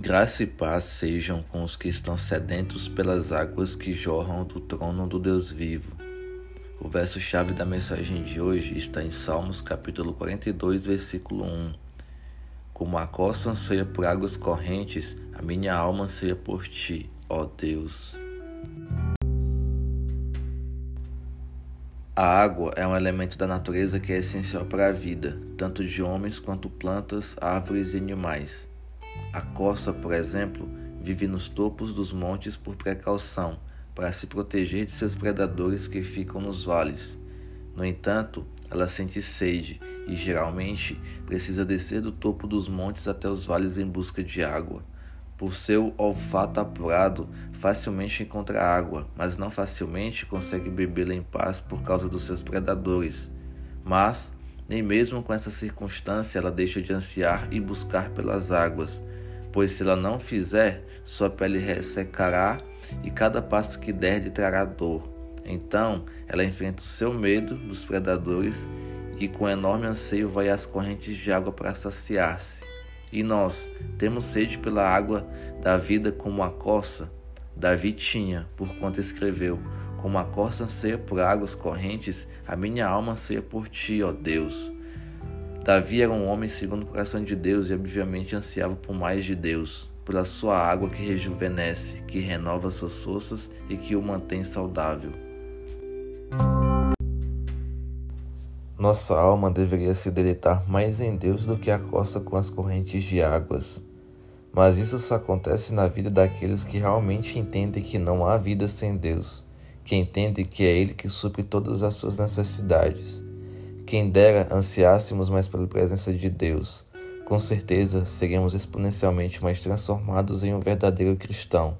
Graça e paz sejam com os que estão sedentos pelas águas que jorram do trono do Deus vivo. O verso-chave da mensagem de hoje está em Salmos capítulo 42, versículo 1. Como a costa anseia por águas correntes, a minha alma anseia por ti, ó Deus. A água é um elemento da natureza que é essencial para a vida, tanto de homens quanto plantas, árvores e animais. A corça, por exemplo, vive nos topos dos montes por precaução, para se proteger de seus predadores que ficam nos vales. No entanto, ela sente sede e geralmente precisa descer do topo dos montes até os vales em busca de água. Por seu olfato apurado, facilmente encontra água, mas não facilmente consegue bebê-la em paz por causa dos seus predadores. Mas, nem mesmo com essa circunstância ela deixa de ansiar e buscar pelas águas, pois se ela não fizer, sua pele ressecará e cada passo que der lhe trará dor. Então ela enfrenta o seu medo dos predadores e com enorme anseio vai às correntes de água para saciar-se. E nós temos sede pela água da vida como a coça? Davi tinha, por quanto escreveu: como a corça anseia por águas correntes, a minha alma anseia por ti, ó Deus. Davi era um homem segundo o coração de Deus e obviamente ansiava por mais de Deus, pela sua água que rejuvenesce, que renova suas forças e que o mantém saudável. Nossa alma deveria se deleitar mais em Deus do que a costa com as correntes de águas. Mas isso só acontece na vida daqueles que realmente entendem que não há vida sem Deus que entende que é Ele que supre todas as suas necessidades. Quem dera ansiássemos mais pela presença de Deus, com certeza seríamos exponencialmente mais transformados em um verdadeiro cristão.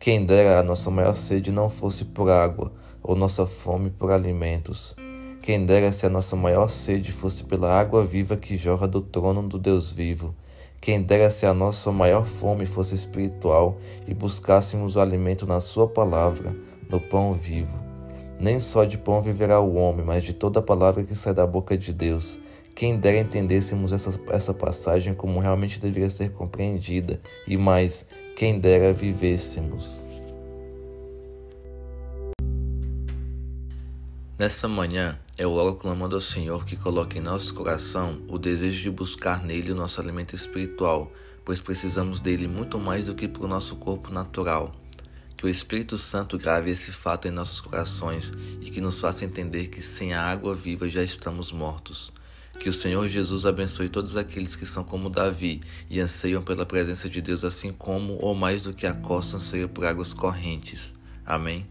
Quem dera a nossa maior sede não fosse por água, ou nossa fome por alimentos. Quem dera se a nossa maior sede fosse pela água viva que jorra do trono do Deus vivo. Quem dera se a nossa maior fome fosse espiritual e buscássemos o alimento na Sua palavra, no pão vivo. Nem só de pão viverá o homem, mas de toda palavra que sai da boca de Deus. Quem dera entendêssemos essa, essa passagem como realmente deveria ser compreendida, e mais, quem dera vivêssemos. Nessa manhã, eu oro clamando ao Senhor que coloque em nosso coração o desejo de buscar nele o nosso alimento espiritual, pois precisamos dele muito mais do que para o nosso corpo natural. Que o Espírito Santo grave esse fato em nossos corações e que nos faça entender que sem a água viva já estamos mortos. Que o Senhor Jesus abençoe todos aqueles que são como Davi e anseiam pela presença de Deus, assim como ou mais do que a costa anseia por águas correntes. Amém.